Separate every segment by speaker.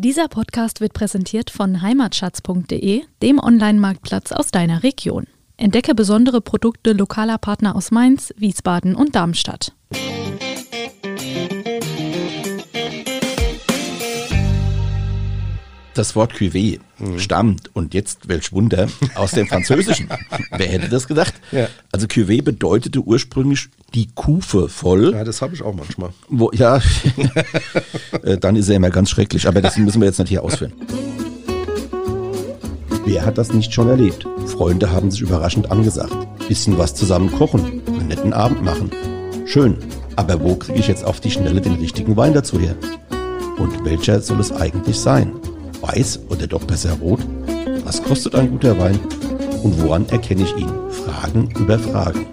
Speaker 1: Dieser Podcast wird präsentiert von heimatschatz.de, dem Online-Marktplatz aus deiner Region. Entdecke besondere Produkte lokaler Partner aus Mainz, Wiesbaden und Darmstadt.
Speaker 2: Das Wort Cuvée
Speaker 3: Mhm.
Speaker 2: stammt, und jetzt welch Wunder, aus dem Französischen. Wer hätte das gedacht?
Speaker 3: Ja.
Speaker 2: Also Cuvée bedeutete ursprünglich die Kufe voll.
Speaker 3: Ja, das habe ich auch manchmal.
Speaker 2: Wo, ja, Äh, dann ist er immer ganz schrecklich, aber das müssen wir jetzt nicht hier ausführen. Wer hat das nicht schon erlebt? Freunde haben sich überraschend angesagt. Bisschen was zusammen kochen, einen netten Abend machen. Schön, aber wo kriege ich jetzt auf die Schnelle den richtigen Wein dazu her? Und welcher soll es eigentlich sein? Weiß oder doch besser rot? Was kostet ein guter Wein? Und woran erkenne ich ihn? Fragen über Fragen.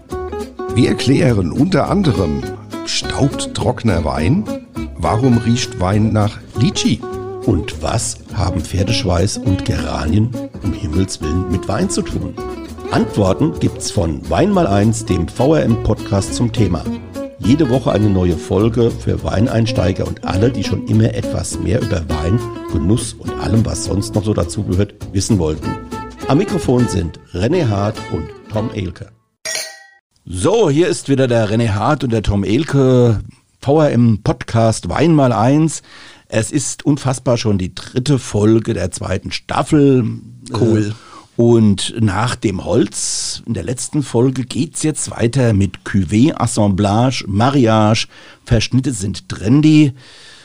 Speaker 3: Wir erklären unter anderem, staubt trockener Wein? Warum riecht Wein nach Litchi?
Speaker 2: Und was haben Pferdeschweiß und Geranien um Himmels Willen mit Wein zu tun? Antworten gibt's von Wein mal eins, dem VRM-Podcast zum Thema. Jede Woche eine neue Folge für Weineinsteiger und alle, die schon immer etwas mehr über Wein, Genuss und allem, was sonst noch so dazugehört, wissen wollten. Am Mikrofon sind René Hart und Tom Elke. So, hier ist wieder der René Hart und der Tom Elke, VRM Podcast Wein mal eins. Es ist unfassbar schon die dritte Folge der zweiten Staffel.
Speaker 3: Cool.
Speaker 2: Äh, Und nach dem Holz in der letzten Folge geht's jetzt weiter mit Cuvée, Assemblage, Mariage. Verschnitte sind trendy.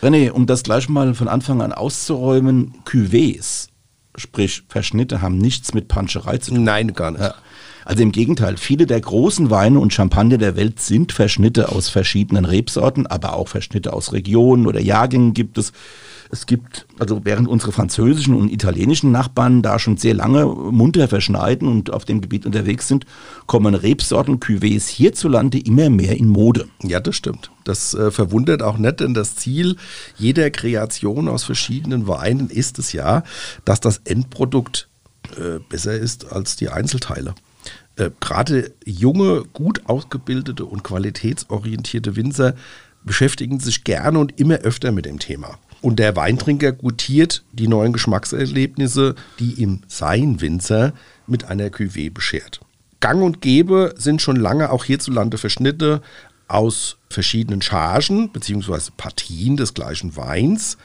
Speaker 2: René, um das gleich mal von Anfang an auszuräumen, Cuvées, sprich Verschnitte, haben nichts mit Panscherei zu tun.
Speaker 3: Nein, gar nicht.
Speaker 2: Ja. Also im Gegenteil, viele der großen Weine und Champagner der Welt sind Verschnitte aus verschiedenen Rebsorten, aber auch Verschnitte aus Regionen oder Jahrgängen gibt es. Es gibt, also während unsere französischen und italienischen Nachbarn da schon sehr lange munter verschneiden und auf dem Gebiet unterwegs sind, kommen Rebsorten Cuvées hierzulande immer mehr in Mode.
Speaker 3: Ja, das stimmt. Das äh, verwundert auch nicht, denn das Ziel jeder Kreation aus verschiedenen Weinen ist es ja, dass das Endprodukt äh, besser ist als die Einzelteile. Äh, Gerade junge, gut ausgebildete und qualitätsorientierte Winzer beschäftigen sich gerne und immer öfter mit dem Thema. Und der Weintrinker gutiert die neuen Geschmackserlebnisse, die ihm sein Winzer mit einer Cuvée beschert. Gang und Gäbe sind schon lange auch hierzulande Verschnitte aus verschiedenen Chargen bzw. Partien des gleichen Weins.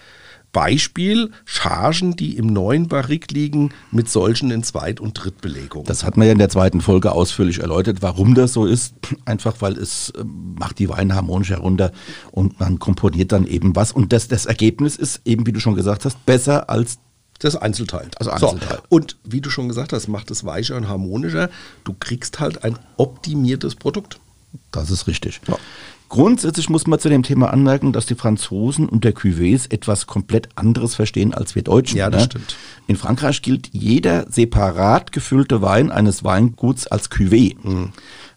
Speaker 3: Beispiel Chargen, die im neuen Barrik liegen, mit solchen in Zweit- und Drittbelegung.
Speaker 2: Das hat man ja in der zweiten Folge ausführlich erläutert, warum das so ist. Einfach weil es äh, macht die Weine harmonisch herunter und man komponiert dann eben was. Und das, das Ergebnis ist eben, wie du schon gesagt hast, besser als
Speaker 3: Das Einzelteil.
Speaker 2: Also Einzelteil.
Speaker 3: So, und wie du schon gesagt hast, macht es weicher und harmonischer. Du kriegst halt ein optimiertes Produkt.
Speaker 2: Das ist richtig. Grundsätzlich muss man zu dem Thema anmerken, dass die Franzosen unter Cuvées etwas komplett anderes verstehen als wir Deutschen.
Speaker 3: Ja, das
Speaker 2: ne?
Speaker 3: stimmt.
Speaker 2: In Frankreich gilt jeder separat gefüllte Wein eines Weinguts als Cuvée.
Speaker 3: Mhm.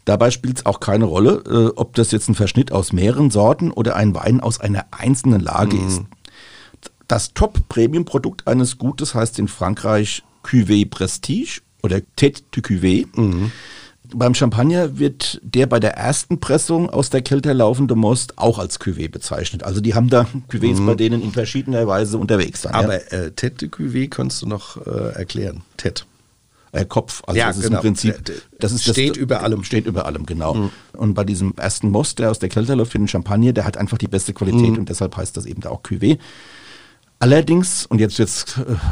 Speaker 2: Dabei spielt es auch keine Rolle, äh, ob das jetzt ein Verschnitt aus mehreren Sorten oder ein Wein aus einer einzelnen Lage
Speaker 3: Mhm.
Speaker 2: ist. Das Top-Premium-Produkt eines Gutes heißt in Frankreich Cuvée Prestige oder Tête de Cuvée. Beim Champagner wird der bei der ersten Pressung aus der Kelter laufende Most auch als Cuvée bezeichnet. Also die haben da Cuvées bei denen in verschiedener Weise unterwegs sein.
Speaker 3: Aber
Speaker 2: ja?
Speaker 3: äh, Tête de Cuvée kannst du noch äh, erklären. Tête.
Speaker 2: äh, Kopf, also
Speaker 3: Ja,
Speaker 2: das ist
Speaker 3: genau.
Speaker 2: im Prinzip,
Speaker 3: Der- der
Speaker 2: das ist
Speaker 3: steht
Speaker 2: das,
Speaker 3: über allem. Mhm.
Speaker 2: Steht über allem, genau. Und bei diesem ersten Most, der aus der Kelter läuft für den Champagner, der hat einfach die beste Qualität
Speaker 3: Mhm.
Speaker 2: und deshalb heißt das eben da auch Cuvée. Allerdings, und jetzt wird's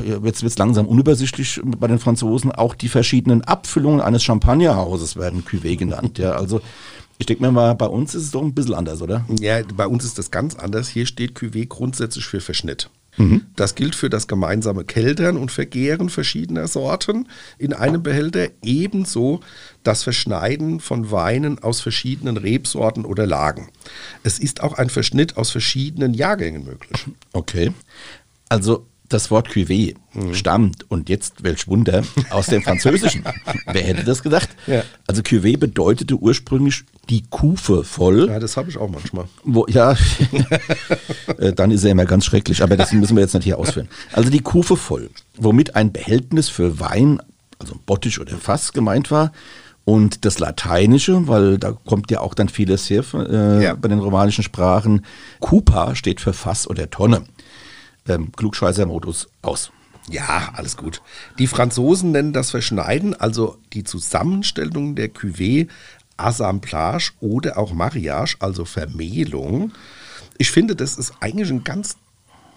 Speaker 2: äh, jetzt wird's langsam unübersichtlich bei den Franzosen, auch die verschiedenen Abfüllungen eines Champagnerhauses werden Cuvée genannt. Ja, also ich denke mir mal, bei uns ist es doch ein bisschen anders, oder?
Speaker 3: Ja, bei uns ist das ganz anders. Hier steht Cuvée grundsätzlich für Verschnitt.
Speaker 2: Mhm.
Speaker 3: Das gilt für das gemeinsame Keltern und Vergären verschiedener Sorten in einem Behälter, ebenso das Verschneiden von Weinen aus verschiedenen Rebsorten oder Lagen. Es ist auch ein Verschnitt aus verschiedenen Jahrgängen möglich.
Speaker 2: Okay. Also das Wort Cuvée
Speaker 3: Mhm.
Speaker 2: stammt, und jetzt welch Wunder, aus dem Französischen. Wer hätte das gedacht?
Speaker 3: Ja.
Speaker 2: Also Cuvée bedeutete ursprünglich die Kufe voll.
Speaker 3: Ja, das habe ich auch manchmal.
Speaker 2: Wo, ja, Äh, dann ist er immer ganz schrecklich, aber das müssen wir jetzt nicht hier ausführen. Also die Kufe voll, womit ein Behältnis für Wein, also Bottich oder Fass gemeint war. Und das Lateinische, weil da kommt ja auch dann vieles her äh,
Speaker 3: Ja.
Speaker 2: bei den romanischen Sprachen. Kupa steht für Fass oder Tonne. Ähm, Klugscheißer-Modus aus.
Speaker 3: Ja, alles gut. Die Franzosen nennen das Verschneiden, also die Zusammenstellung der Cuvée Assemblage oder auch Mariage, also Vermählung. Ich finde, das ist eigentlich ein ganz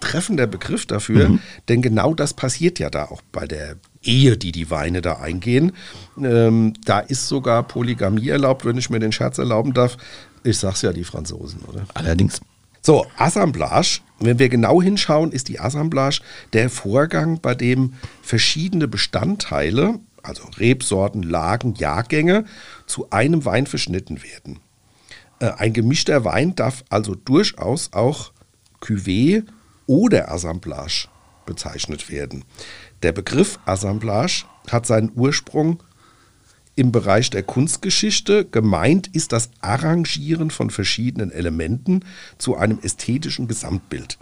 Speaker 3: treffender Begriff dafür, mhm. denn genau das passiert ja da auch bei der Ehe, die die Weine da eingehen. Ähm, da ist sogar Polygamie erlaubt, wenn ich mir den Scherz erlauben darf. Ich sag's ja, die Franzosen, oder?
Speaker 2: Allerdings.
Speaker 3: So, Assemblage, wenn wir genau hinschauen, ist die Assemblage der Vorgang, bei dem verschiedene Bestandteile, also Rebsorten, Lagen, Jahrgänge, zu einem Wein verschnitten werden. Äh, ein gemischter Wein darf also durchaus auch Cuvée oder Assemblage bezeichnet werden. Der Begriff Assemblage hat seinen Ursprung im Bereich der Kunstgeschichte. Gemeint ist das Arrangieren von verschiedenen Elementen zu einem ästhetischen Gesamtbild.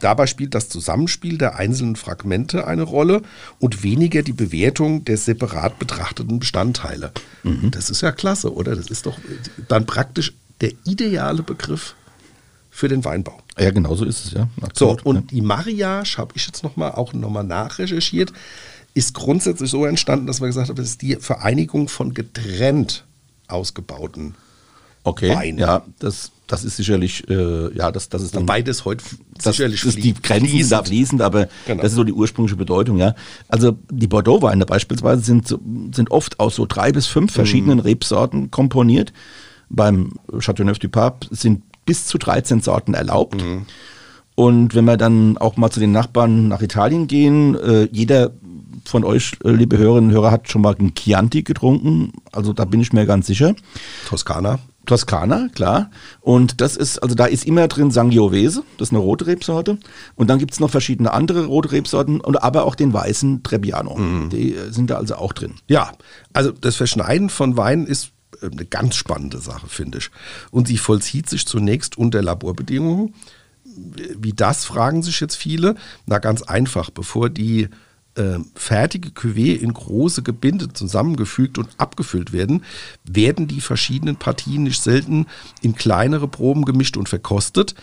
Speaker 3: Dabei spielt das Zusammenspiel der einzelnen Fragmente eine Rolle und weniger die Bewertung der separat betrachteten Bestandteile. Mhm. Das ist ja klasse, oder? Das ist doch dann praktisch der ideale Begriff für den Weinbau.
Speaker 2: Ja, genau so ist es, ja.
Speaker 3: Absolut, so, und die Mariage habe ich jetzt nochmal auch nochmal nachrecherchiert ist grundsätzlich so entstanden, dass wir gesagt haben, das ist die Vereinigung von getrennt ausgebauten
Speaker 2: okay, Weinen. Ja, das, das ist sicherlich, äh, ja, das, das ist
Speaker 3: dann. Wobei das heute
Speaker 2: das, sicherlich das ist die Grenzen fließend. da fließend, aber genau. das ist so die ursprüngliche Bedeutung, ja. Also die Bordeaux-Weine beispielsweise sind, sind oft aus so drei bis fünf verschiedenen mhm. Rebsorten komponiert. Beim Chateauneuf du Pape sind bis zu 13 Sorten erlaubt. Mhm. Und wenn wir dann auch mal zu den Nachbarn nach Italien gehen, äh, jeder von euch, äh, liebe Hörerinnen und Hörer, hat schon mal einen Chianti getrunken. Also da bin ich mir ganz sicher.
Speaker 3: Toskana.
Speaker 2: Toskana, klar. Und das ist, also da ist immer drin Sangiovese, das ist eine rote Rebsorte. Und dann gibt es noch verschiedene andere rote Rebsorten, und aber auch den weißen Trebbiano. Mhm. Die äh, sind da also auch drin.
Speaker 3: Ja, also das Verschneiden von Wein ist äh, eine ganz spannende Sache, finde ich. Und sie vollzieht sich zunächst unter Laborbedingungen. Wie das, fragen sich jetzt viele. Na, ganz einfach, bevor die äh, fertige Cuvée in große Gebinde zusammengefügt und abgefüllt werden, werden die verschiedenen Partien nicht selten in kleinere Proben gemischt und verkostet.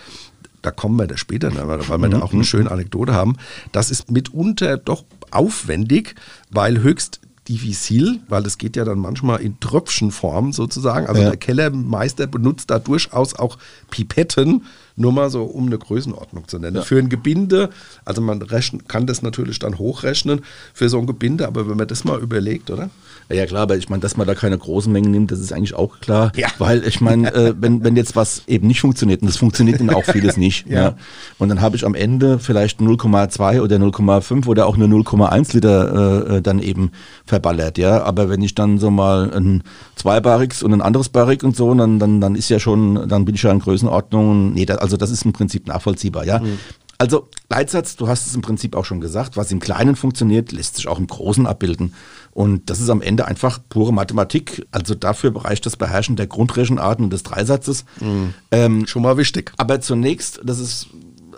Speaker 3: Da kommen wir da später, ne, weil wir da auch eine mhm. schöne Anekdote haben. Das ist mitunter doch aufwendig, weil höchst diffizil, weil es geht ja dann manchmal in Tröpfchenform sozusagen. Also ja. der Kellermeister benutzt da durchaus auch Pipetten, nur mal so, um eine Größenordnung zu nennen. Ja. Für ein Gebinde, also man rechnen, kann das natürlich dann hochrechnen für so ein Gebinde, aber wenn man das mal überlegt, oder?
Speaker 2: Ja klar, aber ich meine, dass man da keine großen Mengen nimmt, das ist eigentlich auch klar. Ja. Weil ich meine, äh, wenn, wenn jetzt was eben nicht funktioniert, und das funktioniert dann auch vieles nicht. ja. ja. Und dann habe ich am Ende vielleicht 0,2 oder 0,5 oder auch nur 0,1 Liter äh, äh, dann eben verballert, ja. Aber wenn ich dann so mal ein zwei Barriques und ein anderes Barrique und so, dann, dann, dann ist ja schon, dann bin ich ja in Größenordnung. Nee, das, also das ist im Prinzip nachvollziehbar, ja. Mhm. Also Leitsatz, du hast es im Prinzip auch schon gesagt, was im Kleinen funktioniert, lässt sich auch im Großen abbilden. Und das ist am Ende einfach pure Mathematik. Also dafür reicht das Beherrschen der Grundrechenarten und des Dreisatzes.
Speaker 3: Mhm. Ähm, schon mal wichtig.
Speaker 2: Aber zunächst, das ist,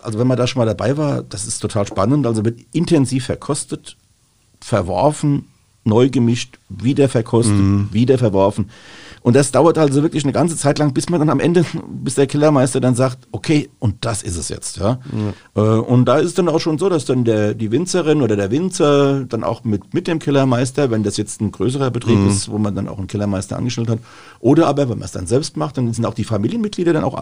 Speaker 2: also wenn man da schon mal dabei war, das ist total spannend. Also wird intensiv verkostet, verworfen, neu gemischt, wieder verkostet, mhm. wieder verworfen. Und das dauert also wirklich eine ganze Zeit lang, bis man dann am Ende, bis der Kellermeister dann sagt, okay, und das ist es jetzt. Ja? ja. Äh, und da ist es dann auch schon so, dass dann der, die Winzerin oder der Winzer dann auch mit, mit dem Kellermeister, wenn das jetzt ein größerer Betrieb mhm. ist, wo man dann auch einen Kellermeister angestellt hat, oder aber wenn man es dann selbst macht, dann sind auch die Familienmitglieder dann auch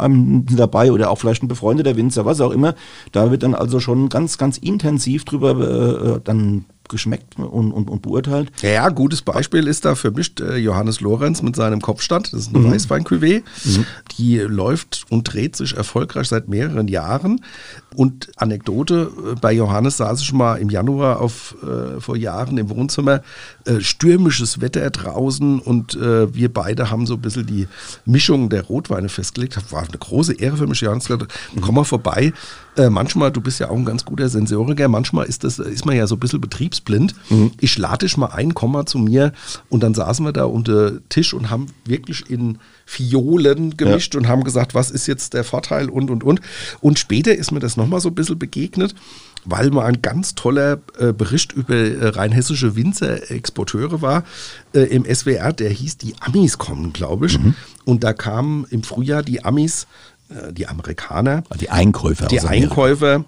Speaker 2: dabei oder auch vielleicht ein befreundeter Winzer, was auch immer. Da wird dann also schon ganz, ganz intensiv drüber äh, dann geschmeckt und, und, und beurteilt.
Speaker 3: Ja, gutes Beispiel ist da für mich äh, Johannes Lorenz mit seinem Kopfstand. Das ist eine mhm. Weißwein-Cuvée. Mhm. Die läuft und dreht sich erfolgreich seit mehreren Jahren. Und Anekdote, äh, bei Johannes saß ich mal im Januar auf, äh, vor Jahren im Wohnzimmer, äh, stürmisches Wetter draußen und äh, wir beide haben so ein bisschen die Mischung der Rotweine festgelegt. War eine große Ehre für mich. Johannes gesagt, komm mal vorbei. Äh, manchmal, du bist ja auch ein ganz guter Sensoriker, manchmal ist, das, ist man ja so ein bisschen betriebsblind. Mhm. Ich lade dich mal ein, komm mal zu mir und dann saßen wir da unter Tisch und haben wirklich in Fiolen gemischt ja. und haben gesagt, was ist jetzt der Vorteil und und und. Und später ist mir das nochmal so ein bisschen begegnet, weil mal ein ganz toller äh, Bericht über äh, rheinhessische Winzer-Exporteure war äh, im SWR, der hieß Die Amis kommen, glaube ich. Mhm. Und da kamen im Frühjahr die Amis, äh, die Amerikaner.
Speaker 2: Die Einkäufer.
Speaker 3: Die Einkäufer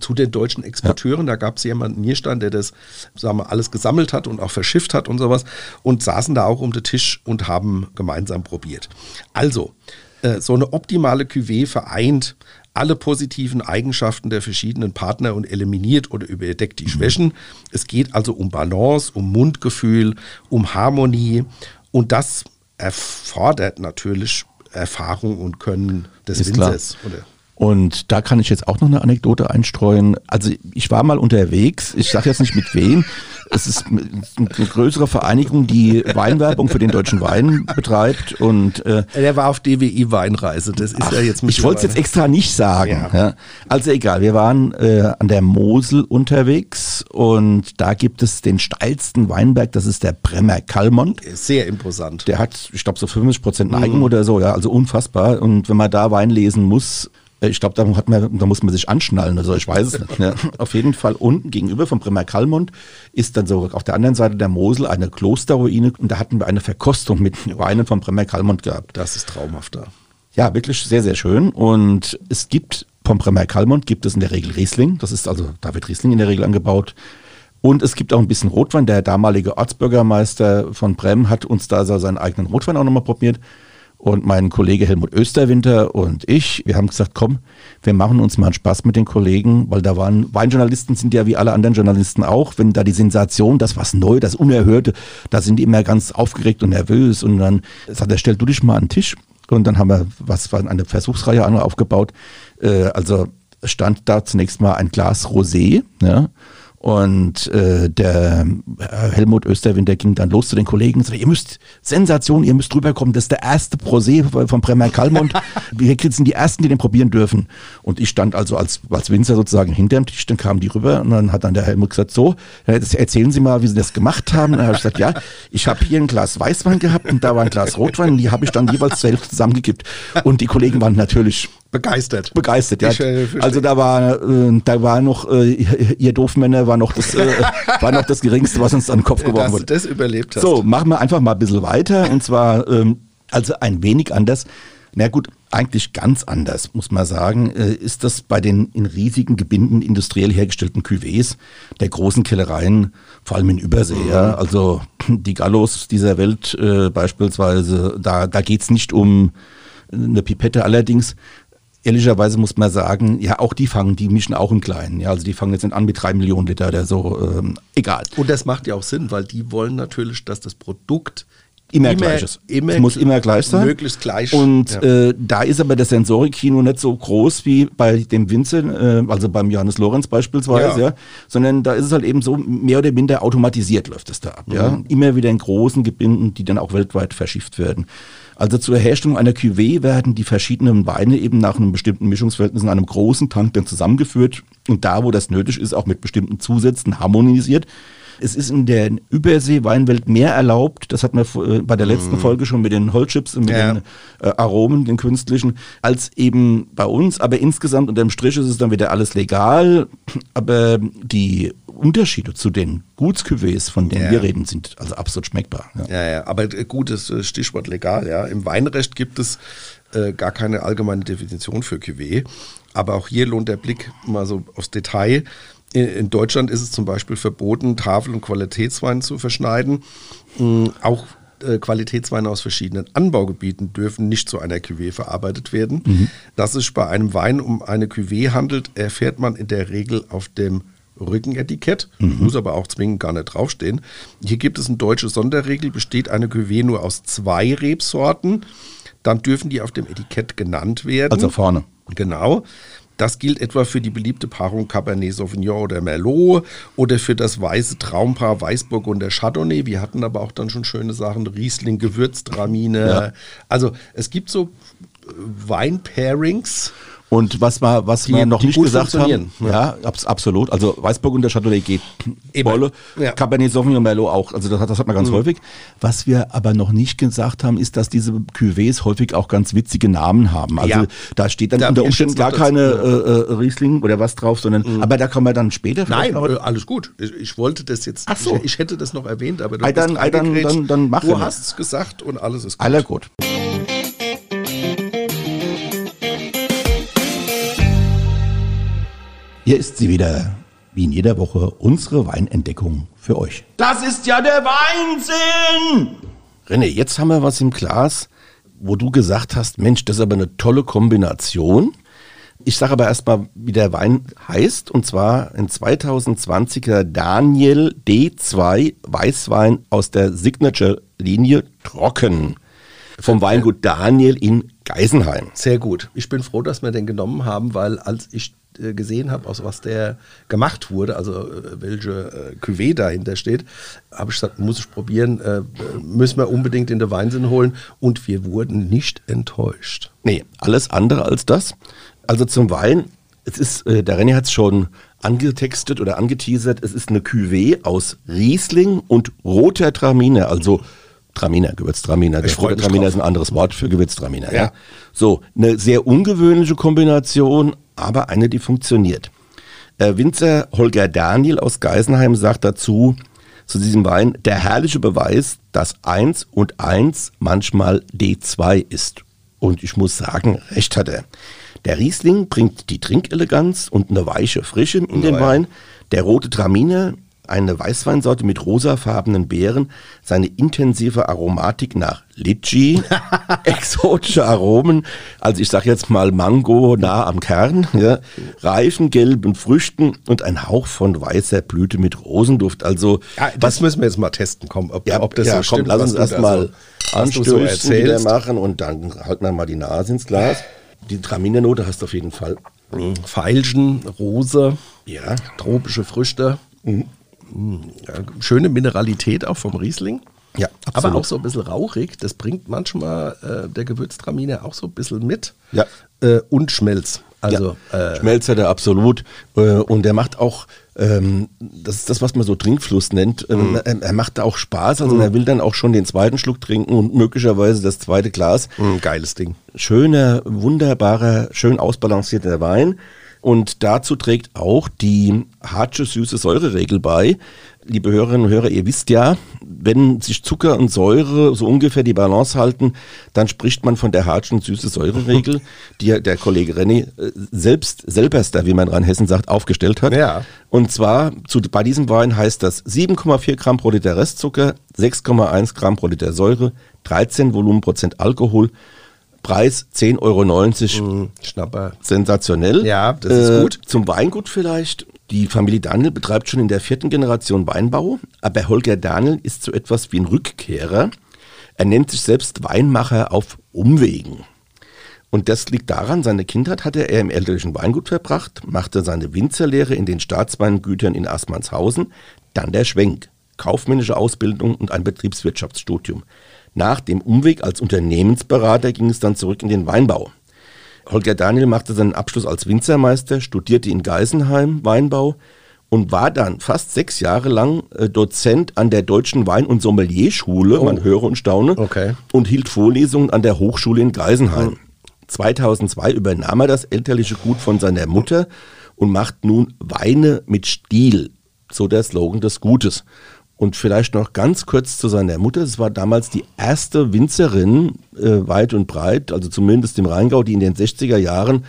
Speaker 3: zu den deutschen Exporteuren. Ja. Da gab es jemanden hier stand, der das sagen wir, alles gesammelt hat und auch verschifft hat und sowas und saßen da auch um den Tisch und haben gemeinsam probiert. Also, äh, so eine optimale Cuvée vereint alle positiven Eigenschaften der verschiedenen Partner und eliminiert oder überdeckt die Schwächen. Es geht also um Balance, um Mundgefühl, um Harmonie und das erfordert natürlich Erfahrung und Können des Ist Winzers. Oder
Speaker 2: und da kann ich jetzt auch noch eine Anekdote einstreuen. Also ich war mal unterwegs, ich sage jetzt nicht mit wem, es ist eine größere Vereinigung, die Weinwerbung für den deutschen Wein betreibt. Und,
Speaker 3: äh, Der war auf DWI Weinreise, das ist ach, ja jetzt
Speaker 2: Ich wollte es jetzt extra nicht sagen. Ja. Ja. Also egal, wir waren äh, an der Mosel unterwegs und da gibt es den steilsten Weinberg, das ist der Bremmer Kalmont.
Speaker 3: Sehr imposant.
Speaker 2: Der hat, ich glaube, so 50 Prozent Neigung mhm. oder so, ja, also unfassbar. Und wenn man da Wein lesen muss, ich glaube, da, da muss man sich anschnallen, also ich weiß es nicht. Ne? Auf jeden Fall unten gegenüber vom Bremer Kalmont ist dann so auf der anderen Seite der Mosel eine Klosterruine und da hatten wir eine Verkostung mit Weinen vom Bremer Kalmont gehabt.
Speaker 3: Das ist traumhaft da.
Speaker 2: Ja, wirklich sehr, sehr schön. Und es gibt vom Bremer Kalmont gibt es in der Regel Riesling. Das ist also, da wird Riesling in der Regel angebaut. Und es gibt auch ein bisschen Rotwein. Der damalige Ortsbürgermeister von Brem hat uns da seinen eigenen Rotwein auch nochmal probiert. Und mein Kollege Helmut Österwinter und ich, wir haben gesagt, komm, wir machen uns mal einen Spaß mit den Kollegen, weil da waren, Weinjournalisten sind ja wie alle anderen Journalisten auch, wenn da die Sensation, das was neu, das Unerhörte, da sind die immer ganz aufgeregt und nervös und dann sagt er, stell du dich mal an den Tisch. Und dann haben wir was war eine Versuchsreihe aufgebaut. Äh, also stand da zunächst mal ein Glas Rosé, ja, und äh, der Helmut Österwinter ging dann los zu den Kollegen und sagte, ihr müsst, Sensation, ihr müsst rüberkommen, das ist der erste Prosé von Bremer Kalmont. Wir sind die Ersten, die den probieren dürfen. Und ich stand also als, als Winzer sozusagen hinter dem Tisch, dann kamen die rüber und dann hat dann der Helmut gesagt, so, erzählen Sie mal, wie Sie das gemacht haben. Und dann habe ich gesagt, ja, ich habe hier ein Glas Weißwein gehabt und da war ein Glas Rotwein und die habe ich dann jeweils Hälfte zusammengekippt. Und die Kollegen waren natürlich
Speaker 3: Begeistert.
Speaker 2: Begeistert, ja. Ich, äh, also da war, äh, da war noch, äh, ihr Doofmänner war noch das, äh, war noch das Geringste, was uns an den Kopf geworfen wurde.
Speaker 3: das überlebt hast.
Speaker 2: So, machen wir einfach mal ein bisschen weiter und zwar, ähm, also ein wenig anders. Na gut, eigentlich ganz anders, muss man sagen, äh, ist das bei den in riesigen Gebinden industriell hergestellten Cuvées der großen Kellereien, vor allem in Übersee. Mhm. Ja, also die Gallos dieser Welt äh, beispielsweise, da, da geht's nicht um eine Pipette allerdings ehrlicherweise muss man sagen, ja, auch die fangen, die mischen auch im Kleinen. Ja, also die fangen jetzt an mit drei Millionen Liter oder so, ähm, egal.
Speaker 3: Und das macht ja auch Sinn, weil die wollen natürlich, dass das Produkt
Speaker 2: immer, immer gleich ist. Immer es muss immer gleich sein.
Speaker 3: Möglichst gleich.
Speaker 2: Und ja. äh, da ist aber das Sensorikino nicht so groß wie bei dem Vincent, äh, also beim Johannes Lorenz beispielsweise, ja. ja. sondern da ist es halt eben so mehr oder minder automatisiert läuft es da ab. Mhm. Ja, immer wieder in großen Gebinden, die dann auch weltweit verschifft werden. Also zur Herstellung einer Cuvée werden die verschiedenen Weine eben nach einem bestimmten Mischungsverhältnis in einem großen Tank dann zusammengeführt und da, wo das nötig ist, auch mit bestimmten Zusätzen harmonisiert. Es ist in der Übersee-Weinwelt mehr erlaubt, das hat man äh, bei der letzten mm. Folge schon mit den Holzchips und mit ja. den äh, Aromen, den künstlichen, als eben bei uns. Aber insgesamt unterm Strich ist es dann wieder alles legal. Aber die Unterschiede zu den Gutskuvées, von denen ja. wir reden, sind also absolut schmeckbar.
Speaker 3: Ja, ja, ja. aber gutes äh, Stichwort legal. Ja. Im Weinrecht gibt es äh, gar keine allgemeine Definition für Cuvée. Aber auch hier lohnt der Blick mal so aufs Detail. In Deutschland ist es zum Beispiel verboten, Tafel- und Qualitätswein zu verschneiden. Mm, auch äh, Qualitätsweine aus verschiedenen Anbaugebieten dürfen nicht zu einer Cuvée verarbeitet werden. Mhm. Dass es bei einem Wein um eine Cuvée handelt, erfährt man in der Regel auf dem Rückenetikett, mhm. muss aber auch zwingend gar nicht draufstehen. Hier gibt es eine deutsche Sonderregel, besteht eine Cuvée nur aus zwei Rebsorten, dann dürfen die auf dem Etikett genannt werden.
Speaker 2: Also vorne.
Speaker 3: Genau. Das gilt etwa für die beliebte Paarung Cabernet Sauvignon oder Merlot oder für das weiße Traumpaar Weißburg und der Chardonnay. Wir hatten aber auch dann schon schöne Sachen, Riesling, Gewürztramine. Ja. Also es gibt so Wein-Pairings.
Speaker 2: Und was wir, was die, wir noch nicht gesagt haben, ja, ja absolut. Also Weißburg und der Chardonnay geht volle. Ja. Cabernet Sauvignon Merlot auch. Also das hat, das hat man ganz mhm. häufig. Was wir aber noch nicht gesagt haben, ist, dass diese Cuvées häufig auch ganz witzige Namen haben. Also ja. da steht dann da unter Umständen gar keine äh, äh, Riesling oder was drauf, sondern, mhm. aber da kommen wir dann später.
Speaker 3: Nein, äh, alles gut. Ich, ich, wollte das jetzt,
Speaker 2: Ach so.
Speaker 3: ich, ich hätte das noch erwähnt, aber
Speaker 2: du I dann, dann, dann, dann mach
Speaker 3: Du hast es gesagt und alles ist
Speaker 2: gut. Aller gut. Hier ist sie wieder, wie in jeder Woche, unsere Weinentdeckung für euch.
Speaker 4: Das ist ja der Weinsinn!
Speaker 2: René, jetzt haben wir was im Glas, wo du gesagt hast, Mensch, das ist aber eine tolle Kombination. Ich sage aber erstmal, wie der Wein heißt, und zwar ein 2020er Daniel D2 Weißwein aus der Signature-Linie Trocken vom Weingut Daniel in Geisenheim.
Speaker 3: Sehr gut. Ich bin froh, dass wir den genommen haben, weil als ich äh, gesehen habe, aus was der gemacht wurde, also äh, welche äh, Cuvée dahinter steht, habe ich gesagt, muss ich probieren, äh, müssen wir unbedingt in der Weinsinn holen und wir wurden nicht enttäuscht.
Speaker 2: Nee, alles andere als das. Also zum Wein, es ist, äh, der René hat es schon angetextet oder angeteasert, es ist eine Cuvée aus Riesling und roter Traminer, also Traminer, Gewürztraminer. Traminer ist ein anderes Wort für Gewürztraminer. Ja. ja. So, eine sehr ungewöhnliche Kombination, aber eine, die funktioniert. Äh, Winzer Holger Daniel aus Geisenheim sagt dazu, zu diesem Wein, der herrliche Beweis, dass 1 und 1 manchmal D2 ist. Und ich muss sagen, recht hat er. Der Riesling bringt die Trinkeleganz und eine weiche Frische in den Wein. Der rote Traminer eine Weißweinsorte mit rosafarbenen Beeren, seine intensive Aromatik nach Litschi, exotische Aromen, also ich sage jetzt mal Mango nah am Kern, ja, reifen gelben Früchten und ein Hauch von weißer Blüte mit Rosenduft. Also
Speaker 3: ja, das was, müssen wir jetzt mal testen, komm,
Speaker 2: ob, ja, ob das ja, so stimmt. Lass uns erstmal so, Anstößchen so machen und dann halten wir mal die Nase ins Glas. Die Traminernote hast du auf jeden Fall.
Speaker 3: Veilchen, Rose, ja. tropische Früchte. Mhm. Ja, schöne Mineralität auch vom Riesling. Ja, absolut. Aber auch so ein bisschen rauchig. Das bringt manchmal äh, der Gewürztraminer auch so ein bisschen mit.
Speaker 2: Ja.
Speaker 3: Äh, und Schmelz.
Speaker 2: Also, ja. äh, Schmelz hat er absolut. Äh, und er macht auch, ähm, das ist das, was man so Trinkfluss nennt. Ähm, mm. er, macht auch Spaß. Also mm. er will dann auch schon den zweiten Schluck trinken und möglicherweise das zweite Glas.
Speaker 3: Mm, geiles Ding.
Speaker 2: Schöner, wunderbarer, schön ausbalancierter Wein. Und dazu trägt auch die Hartsche süße Säureregel bei. Liebe Hörerinnen und Hörer, ihr wisst ja, wenn sich Zucker und Säure so ungefähr die Balance halten, dann spricht man von der Hartschen süße Säureregel, die der Kollege René äh, selbst, selberster, wie man in Hessen sagt, aufgestellt hat.
Speaker 3: Ja.
Speaker 2: Und zwar zu, bei diesem Wein heißt das 7,4 Gramm pro Liter Restzucker, 6,1 Gramm pro Liter Säure, 13 Volumenprozent Alkohol, Preis 10,90 Euro.
Speaker 3: Mhm, Schnapper.
Speaker 2: Sensationell.
Speaker 3: Ja, das ist äh, gut.
Speaker 2: Zum Weingut vielleicht. Die Familie Daniel betreibt schon in der vierten Generation Weinbau, aber Holger Daniel ist so etwas wie ein Rückkehrer. Er nennt sich selbst Weinmacher auf Umwegen. Und das liegt daran, seine Kindheit hatte er im elterlichen Weingut verbracht, machte seine Winzerlehre in den Staatsweingütern in Aßmannshausen, dann der Schwenk, kaufmännische Ausbildung und ein Betriebswirtschaftsstudium. Nach dem Umweg als Unternehmensberater ging es dann zurück in den Weinbau. Holger Daniel machte seinen Abschluss als Winzermeister, studierte in Geisenheim Weinbau und war dann fast sechs Jahre lang äh, Dozent an der Deutschen Wein- und Sommelierschule, oh. man höre und staune,
Speaker 3: okay.
Speaker 2: und hielt Vorlesungen an der Hochschule in Geisenheim. Oh. 2002 übernahm er das elterliche Gut von seiner Mutter und macht nun Weine mit Stil, so der Slogan des Gutes. Und vielleicht noch ganz kurz zu seiner Mutter. Es war damals die erste Winzerin äh, weit und breit, also zumindest im Rheingau, die in den 60er Jahren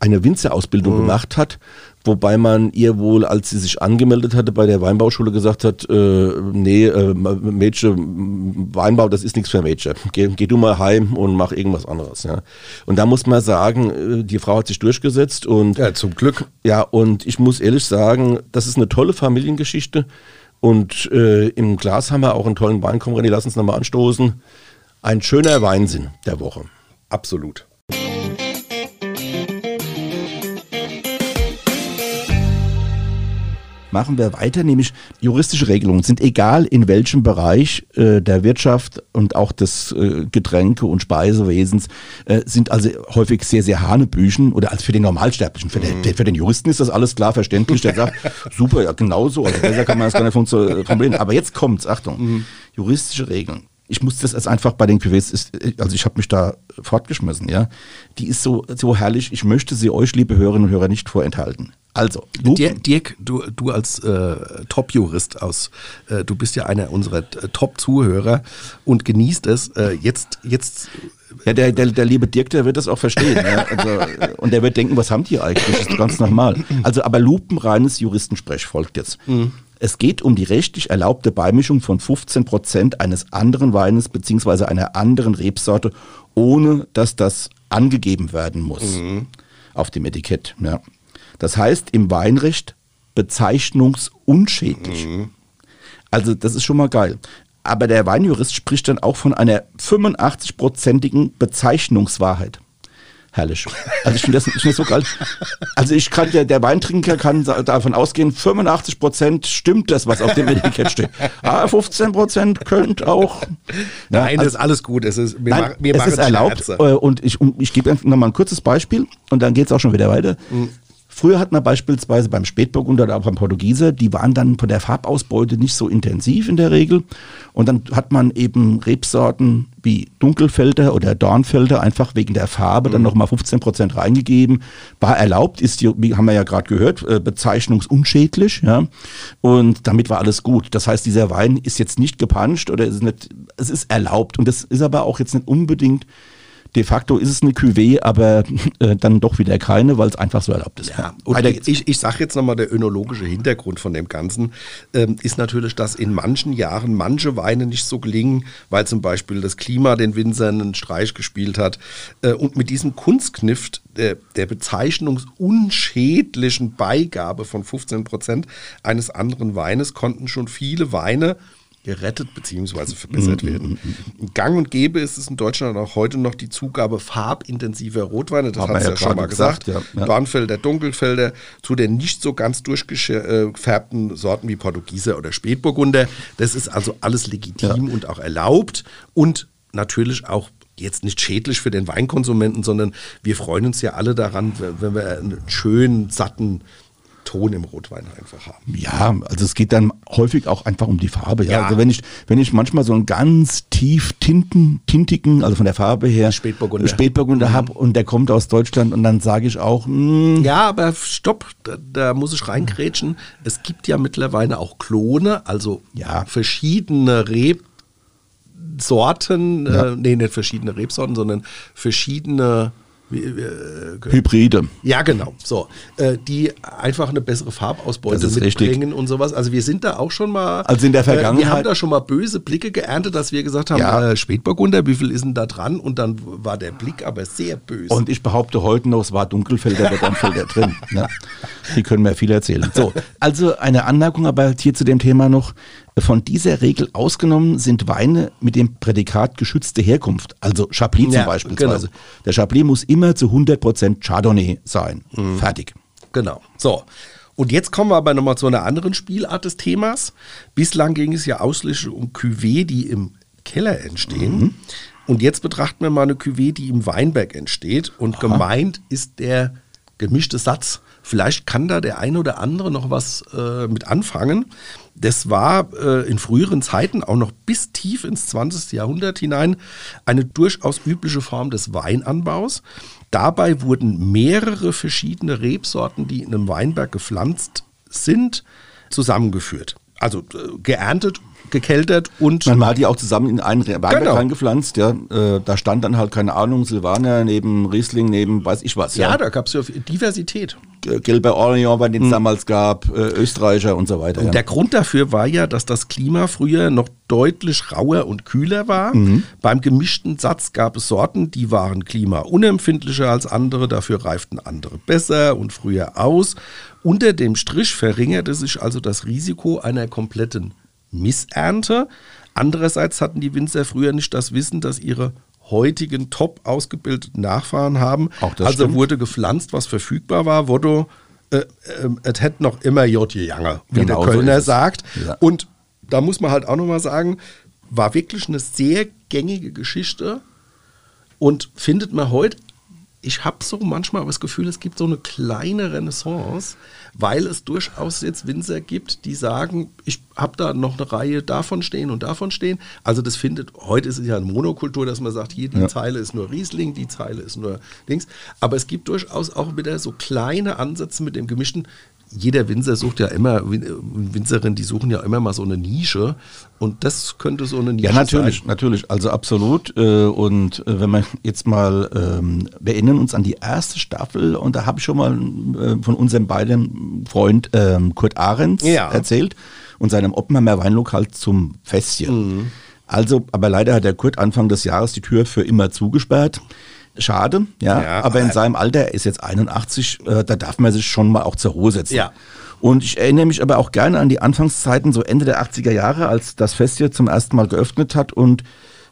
Speaker 2: eine Winzerausbildung mhm. gemacht hat. Wobei man ihr wohl, als sie sich angemeldet hatte bei der Weinbauschule, gesagt hat, äh, nee, äh, Mädchen, Weinbau, das ist nichts für Mädchen. Geh, geh, du mal heim und mach irgendwas anderes. Ja. Und da muss man sagen, äh, die Frau hat sich durchgesetzt und
Speaker 3: ja, zum Glück.
Speaker 2: Ja, und ich muss ehrlich sagen, das ist eine tolle Familiengeschichte. Und äh, im Glas haben wir auch einen tollen Wein. Komm, René, lass uns nochmal anstoßen. Ein schöner Weinsinn der Woche.
Speaker 3: Absolut.
Speaker 2: Machen wir weiter, nämlich juristische Regelungen sind egal in welchem Bereich äh, der Wirtschaft und auch des äh, Getränke- und Speisewesens äh, sind also häufig sehr, sehr Hanebüchen oder als für den Normalsterblichen. Für, mhm. den, für den Juristen ist das alles klar verständlich. Der sagt, super, ja genau so, also besser kann man das gar nicht formulieren. Aber jetzt kommt's, Achtung, mhm. juristische Regeln ich muss das als einfach bei den Cuvées, also ich habe mich da fortgeschmissen, ja. Die ist so, so herrlich, ich möchte sie euch, liebe Hörerinnen und Hörer, nicht vorenthalten. Also,
Speaker 3: Dirk, Dirk, du, du als äh, Top-Jurist aus, äh, du bist ja einer unserer äh, Top-Zuhörer und genießt es. Äh, jetzt, jetzt
Speaker 2: Ja, der, der, der liebe Dirk, der wird das auch verstehen. ja. also, äh, und der wird denken, was haben die eigentlich? Das ist ganz normal. Also, aber lupenreines Juristensprech folgt jetzt. Es geht um die rechtlich erlaubte Beimischung von 15 Prozent eines anderen Weines beziehungsweise einer anderen Rebsorte, ohne dass das angegeben werden muss auf dem Etikett. Ja. Das heißt im Weinrecht bezeichnungsunschädlich. Also das ist schon mal geil. Aber der Weinjurist spricht dann auch von einer 85-prozentigen Bezeichnungswahrheit. Herrlich. Also ich finde das, ich find das so geil. Also ich kann, der, der Weintrinker kann davon ausgehen, 85 Prozent stimmt das, was auf dem Etikett steht. Ah, 15 Prozent könnte auch. Ja,
Speaker 3: Nein,
Speaker 2: also-
Speaker 3: das ist alles gut. Es ist, wir
Speaker 2: Nein,
Speaker 3: machen, wir
Speaker 2: es
Speaker 3: machen
Speaker 2: ist erlaubt.
Speaker 3: Scherze.
Speaker 2: Äh, Und ich, ich gebe einfach nochmal ein kurzes Beispiel und dann geht es auch schon wieder weiter.
Speaker 3: Mhm.
Speaker 2: Früher hat man beispielsweise beim Spätburgunder oder auch beim Portugieser, die waren dann von der Farbausbeute nicht so intensiv in der Regel. Und dann hat man eben Rebsorten wie Dunkelfelder oder Dornfelder einfach wegen der Farbe
Speaker 3: Mhm.
Speaker 2: dann nochmal 15 Prozent reingegeben. War erlaubt, ist, die, wie haben wir ja gerade gehört, äh, bezeichnungsunschädlich. Ja? Und damit war alles gut. Das heißt, dieser Wein ist jetzt nicht gepanscht oder ist nicht, es ist erlaubt. Und das ist aber auch jetzt nicht unbedingt De facto ist es eine Cuvée, aber äh, dann doch wieder keine, weil es einfach so erlaubt ist.
Speaker 3: Ja, und ich, ich, ich sage jetzt nochmal, der önologische Hintergrund von dem Ganzen ähm, ist natürlich, dass in manchen Jahren manche Weine nicht so gelingen, weil zum Beispiel das Klima den Winzern einen Streich gespielt hat. Äh, und mit diesem Kunstkniff der, der bezeichnungsunschädlichen Beigabe von 15 Prozent eines anderen Weines konnten schon viele Weine gerettet bzw. verbessert
Speaker 2: Mhm,
Speaker 3: werden. Gang und gäbe ist es in Deutschland auch heute noch die Zugabe farbintensiver Rotweine, das
Speaker 2: Haben
Speaker 3: hat
Speaker 2: wir
Speaker 3: ja,
Speaker 2: ja
Speaker 3: schon mal gesagt.
Speaker 2: gesagt, ja, ja.
Speaker 3: Dornfelder, Dunkelfelder, zu den nicht so ganz durchgefärbten Sorten wie Portugieser oder Spätburgunder. Das ist also alles legitim und auch erlaubt und natürlich auch jetzt nicht schädlich für den Weinkonsumenten, sondern wir freuen uns ja alle daran, wenn wir einen schönen, satten Ton im Rotwein einfach haben.
Speaker 2: Ja, also es geht dann häufig auch einfach um die Farbe. Ja.
Speaker 3: Ja.
Speaker 2: Also wenn ich, wenn ich manchmal so einen ganz tief tinten, tintigen, also von der Farbe her,
Speaker 3: Spätburgunder.
Speaker 2: Spätburgunder habe und der kommt aus Deutschland und dann sage ich auch, mh,
Speaker 3: Ja, aber stopp, da, da muss ich reingrätschen. Es gibt ja mittlerweile auch Klone, also
Speaker 2: Ja.
Speaker 3: verschiedene Rebsorten, äh, nee, nicht verschiedene Rebsorten, sondern verschiedene
Speaker 2: Hybride.
Speaker 3: ja, genau. So, äh, die einfach eine bessere Farbausbeute mitbringen
Speaker 2: richtig.
Speaker 3: und sowas. Also wir sind da auch schon mal.
Speaker 2: Also in der
Speaker 3: Äh, wir
Speaker 2: Vergangenheit-
Speaker 3: haben da schon mal böse Blicke geerntet, dass wir gesagt haben,
Speaker 2: Ja.
Speaker 3: äh, Spätburgunder, wie viel ist denn da dran? Und dann war der Blick aber sehr böse.
Speaker 2: Und ich behaupte heute noch, es war Dunkelfelder oder Dornfelder drin. Ne? Die können mir viel erzählen. So, also eine Anmerkung aber hier zu dem Thema noch. Von dieser Regel ausgenommen sind Weine mit dem Prädikat geschützte Herkunft, also Chablis
Speaker 3: Ja,
Speaker 2: zum beispielsweise.
Speaker 3: genau.
Speaker 2: Der Chablis muss immer zu 100% Chardonnay sein.
Speaker 3: Mhm.
Speaker 2: Fertig.
Speaker 3: Genau. So. Und jetzt kommen wir aber nochmal zu einer anderen Spielart des Themas. Bislang ging es ja ausschließlich um Cuvée, die im Keller entstehen.
Speaker 2: Mhm.
Speaker 3: Und jetzt betrachten wir mal eine Cuvée, die im Weinberg entsteht. Und gemeint ist der gemischte Satz. Vielleicht kann da der ein oder andere noch was äh, mit anfangen. Das war äh, in früheren Zeiten auch noch bis tief ins 20. Jahrhundert hinein eine durchaus übliche Form des Weinanbaus. Dabei wurden mehrere verschiedene Rebsorten, die in einem Weinberg gepflanzt sind, zusammengeführt. Also äh, geerntet, gekeltert und
Speaker 2: Man hat die auch zusammen in einen Weinberg
Speaker 3: Genau.
Speaker 2: reingepflanzt. Ja. Äh, da stand dann halt, keine Ahnung, Silvaner neben Riesling, neben weiß ich was.
Speaker 3: ja,
Speaker 2: Ja,
Speaker 3: da gab es ja Diversität.
Speaker 2: Gelber Orléans, bei denen es damals gab, äh, Österreicher und so weiter.
Speaker 3: Und
Speaker 2: ja.
Speaker 3: der Grund dafür war ja, dass das Klima früher noch deutlich rauer und kühler war. Beim gemischten Satz gab es Sorten, die waren klimaunempfindlicher als andere, dafür reiften andere besser und früher aus. Unter dem Strich verringerte sich also das Risiko einer kompletten Missernte. Andererseits hatten die Winzer früher nicht das Wissen, dass ihre heutigen top ausgebildeten Nachfahren haben.
Speaker 2: Auch das
Speaker 3: also
Speaker 2: stimmt.
Speaker 3: wurde gepflanzt, was verfügbar war. Wurde, äh, äh, es hätte noch immer J. Jange, wie
Speaker 2: Genau so
Speaker 3: der Kölner
Speaker 2: es.
Speaker 3: sagt.
Speaker 2: Ja.
Speaker 3: Und da muss man halt auch nochmal sagen, war wirklich eine sehr gängige Geschichte und findet man heute ich habe so manchmal das Gefühl, es gibt so eine kleine Renaissance, weil es durchaus jetzt Winzer gibt, die sagen, ich habe da noch eine Reihe davon stehen und davon stehen. Also das findet, heute ist es ja eine Monokultur, dass man sagt, hier die ja. Zeile ist nur Riesling, die Zeile ist nur Dings. Aber es gibt durchaus auch wieder so kleine Ansätze mit dem gemischten jeder Winzer sucht ja immer, Winzerin, die suchen ja immer mal so eine Nische und das könnte so eine Nische
Speaker 2: sein. Ja, natürlich,
Speaker 3: sein.
Speaker 2: natürlich, also absolut. Äh, und äh, wenn wir jetzt mal, ähm, wir erinnern uns an die erste Staffel und da habe ich schon mal äh, von unserem beiden Freund ähm, Kurt Ahrens ja. erzählt und seinem Oppenheimer Weinlokal zum Fässchen. Mhm. Also, aber leider hat der Kurt Anfang des Jahres die Tür für immer zugesperrt. Schade, ja, ja aber in seinem Alter, er ist jetzt 81, äh, da darf man sich schon mal auch zur Ruhe setzen.
Speaker 3: Ja.
Speaker 2: Und ich erinnere mich aber auch gerne an die Anfangszeiten, so Ende der 80er Jahre, als das Fest hier zum ersten Mal geöffnet hat und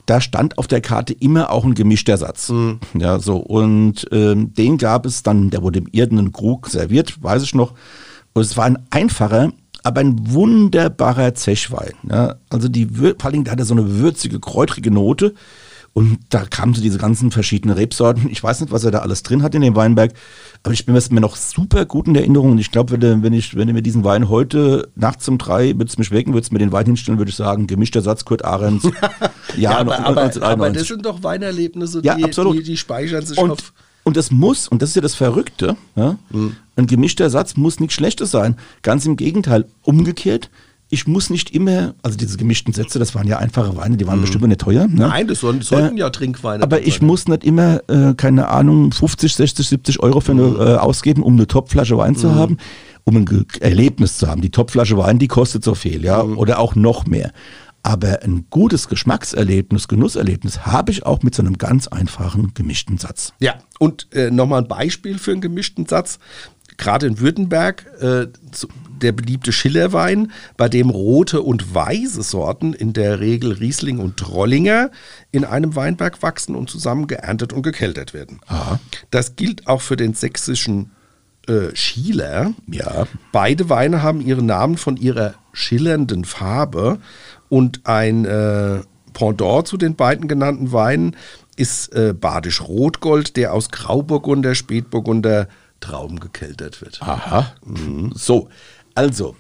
Speaker 2: da stand auf der Karte immer auch ein gemischter Satz. Mhm. Ja, so. Und ähm, den gab es dann, der wurde im irdenen Krug serviert, weiß ich noch. Und es war ein einfacher, aber ein wunderbarer Zechwein. Ja. Also die, vor allem, der hatte so eine würzige, kräutrige Note. Und da kamen so diese ganzen verschiedenen Rebsorten. Ich weiß nicht, was er da alles drin hat in dem Weinberg, aber ich bin mir noch super gut in Erinnerung. Und ich glaube, wenn, wenn, ich, wenn du mir diesen Wein heute nachts um drei würdest mich wecken, würdest mir den Wein hinstellen, würde ich sagen, gemischter Satz, Kurt Ahrens.
Speaker 3: ja, ja aber, aber, aber, das sind doch Weinerlebnisse,
Speaker 2: die, ja, absolut.
Speaker 3: die, die speichern sich
Speaker 2: und, auf. Und es muss, und das ist ja das Verrückte, ja, mhm. ein gemischter Satz muss nichts Schlechtes sein. Ganz im Gegenteil, umgekehrt ich muss nicht immer, also diese gemischten Sätze, das waren ja einfache Weine, die waren mhm. bestimmt nicht teuer.
Speaker 3: Ne? Nein, das sollten, äh, ja Trinkweine
Speaker 2: Aber ich sein. muss nicht immer, äh, keine Ahnung, 50, 60, 70 Euro für eine, mhm. äh, ausgeben, um eine Topflasche Wein mhm. zu haben, um ein Erlebnis zu haben. Die Topflasche Wein, die kostet so viel, ja, mhm. oder auch noch mehr. Aber ein gutes Geschmackserlebnis, Genusserlebnis habe ich auch mit so einem ganz einfachen gemischten Satz.
Speaker 3: Ja, und äh, nochmal ein Beispiel für einen gemischten Satz gerade in Württemberg äh, der beliebte Schillerwein, bei dem rote und weiße Sorten, in der Regel Riesling und Trollinger, in einem Weinberg wachsen und zusammen geerntet und gekeltert werden.
Speaker 2: Aha.
Speaker 3: Das gilt auch für den sächsischen äh, Schieler.
Speaker 2: Ja.
Speaker 3: Beide Weine haben ihren Namen von ihrer schillernden Farbe und ein äh, Pendant zu den beiden genannten Weinen ist äh, Badisch Rotgold, der aus Grauburgunder, Spätburgunder, Trauben gekeltert wird.
Speaker 2: Aha. Mhm. So, also,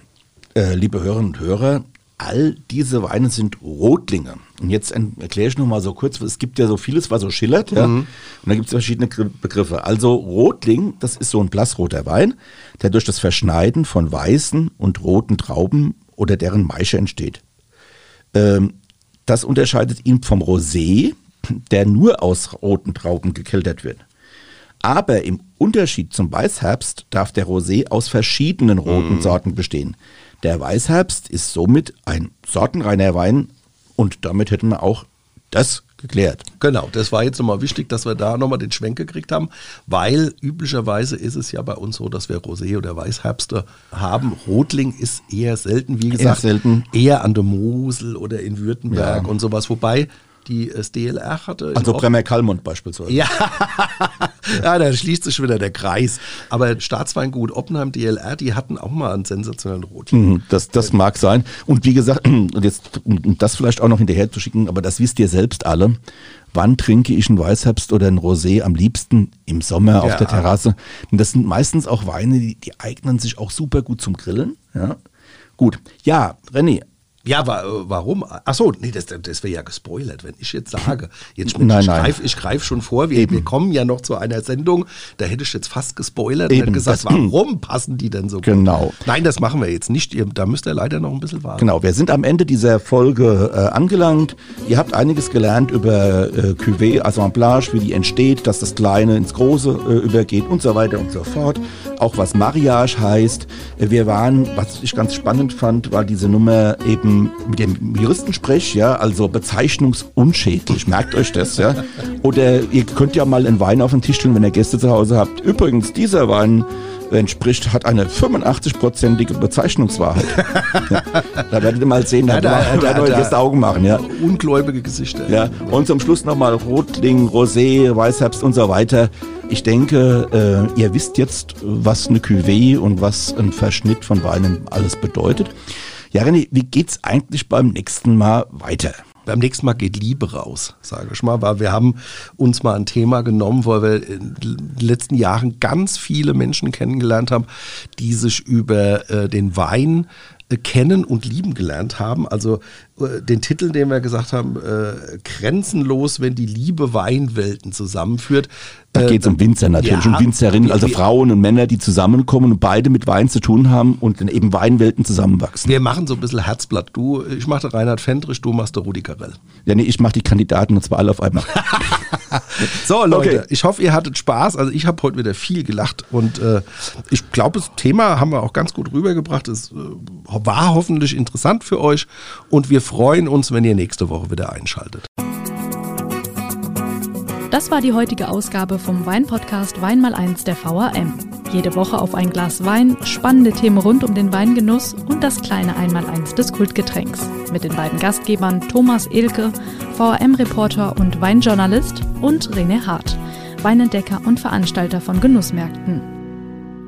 Speaker 2: äh, liebe Hörerinnen und Hörer, all diese Weine sind Rotlinge. Und jetzt erkläre ich nur mal so kurz, es gibt ja so vieles, was so schillert, ja. Mhm. Und da gibt es verschiedene Begriffe. Also Rotling, das ist so ein blassroter Wein, der durch das Verschneiden von weißen und roten Trauben oder deren Maische entsteht. Ähm, das unterscheidet ihn vom Rosé, der nur aus roten Trauben gekeltert wird. Aber im Unterschied zum Weißherbst darf der Rosé aus verschiedenen roten mm. Sorten bestehen. Der Weißherbst ist somit ein sortenreiner Wein und damit hätten wir auch das geklärt.
Speaker 3: Genau, das war jetzt nochmal wichtig, dass wir da nochmal den Schwenk gekriegt haben, weil üblicherweise ist es ja bei uns so, dass wir Rosé oder Weißherbste haben. Rotling ist eher selten, wie gesagt,
Speaker 2: eher, selten.
Speaker 3: eher an der Mosel oder in Württemberg ja. und sowas. Wobei die das DLR hatte.
Speaker 2: Also Bremer Kalmund beispielsweise.
Speaker 3: Ja. ja, da schließt sich wieder der Kreis. Aber Staatsweingut Oppenheim, DLR, die hatten auch mal einen sensationellen Rotwein.
Speaker 2: Mhm, das, das mag sein. Und wie gesagt, und jetzt um das vielleicht auch noch hinterher zu schicken, aber das wisst ihr selbst alle. Wann trinke ich einen Weißherbst oder einen Rosé am liebsten? Im Sommer ja. auf der Terrasse. Und das sind meistens auch Weine, die, die eignen sich auch super gut zum Grillen. Ja. Gut. Ja, René,
Speaker 3: ja, wa warum? Achso, nee, das, das wäre ja gespoilert, wenn ich jetzt sage. Jetzt,
Speaker 2: nein,
Speaker 3: ich
Speaker 2: greife
Speaker 3: greif schon vor, wir, wir, kommen ja noch zu einer Sendung, da hätte ich jetzt fast gespoilert Eben. und gesagt, warum passen die denn so
Speaker 2: gut? Genau.
Speaker 3: Nein, das machen wir jetzt nicht. Da müsst ihr leider noch ein bisschen warten.
Speaker 2: Genau, wir sind am Ende dieser Folge äh, angelangt. Ihr habt einiges gelernt über äh, Cuvée, Assemblage, wie die entsteht, dass das Kleine ins Große äh, übergeht und so weiter und so fort. Auch was Mariage heißt. Wir waren, was ich ganz spannend fand, war diese Nummer eben mit dem Juristensprech, ja, also bezeichnungsunschädlich, merkt euch das, ja. Oder ihr könnt ja mal einen Wein auf den Tisch stellen, wenn ihr Gäste zu Hause habt. Übrigens, dieser Wein entspricht, hat eine 85-prozentige Bezeichnungswahrheit. ja, da werdet ihr mal sehen, da, da, da, da, da Augen machen. Ja.
Speaker 3: Ungläubige Gesichter.
Speaker 2: Ja. Und zum Schluss nochmal Rotling, Rosé, Weißherbst und so weiter. Ich denke, äh, ihr wisst jetzt, was eine Cuvée und was ein Verschnitt von Weinen alles bedeutet. Ja, René, wie geht's eigentlich beim nächsten Mal weiter?
Speaker 3: beim nächsten Mal geht Liebe raus, sage ich mal, weil wir haben uns mal ein Thema genommen, wo wir in den letzten Jahren ganz viele Menschen kennengelernt haben, die sich über äh, den Wein kennen und lieben gelernt haben. Also äh, den Titel, den wir gesagt haben, äh, Grenzenlos, wenn die Liebe Weinwelten zusammenführt.
Speaker 2: Da
Speaker 3: Äh,
Speaker 2: geht es um Winzer natürlich,
Speaker 3: ja,
Speaker 2: um Winzerinnen, also
Speaker 3: wir-
Speaker 2: Frauen und Männer, die zusammenkommen und beide mit Wein zu tun haben und dann eben Weinwelten zusammenwachsen.
Speaker 3: Wir machen so ein bisschen Herzblatt. Du, ich mache Reinhard Fendrich, du machst der Rudi Carell.
Speaker 2: Ja, nee, ich mache die Kandidaten und zwar alle auf einmal.
Speaker 3: So, Leute,
Speaker 2: Okay.
Speaker 3: ich hoffe, ihr hattet Spaß. Also ich habe heute wieder viel gelacht und äh, ich glaube, das Thema haben wir auch ganz gut rübergebracht. Es äh, war hoffentlich interessant für euch und wir freuen uns, wenn ihr nächste Woche wieder einschaltet.
Speaker 1: Das war die heutige Ausgabe vom Weinpodcast Wein mal eins der VAM. Jede Woche auf ein Glas Wein, spannende Themen rund um den Weingenuss und das kleine Einmaleins des Kultgetränks. Mit den beiden Gastgebern Thomas Elke, VAM-Reporter und Weinjournalist und René Hart, Weinentdecker und Veranstalter von Genussmärkten.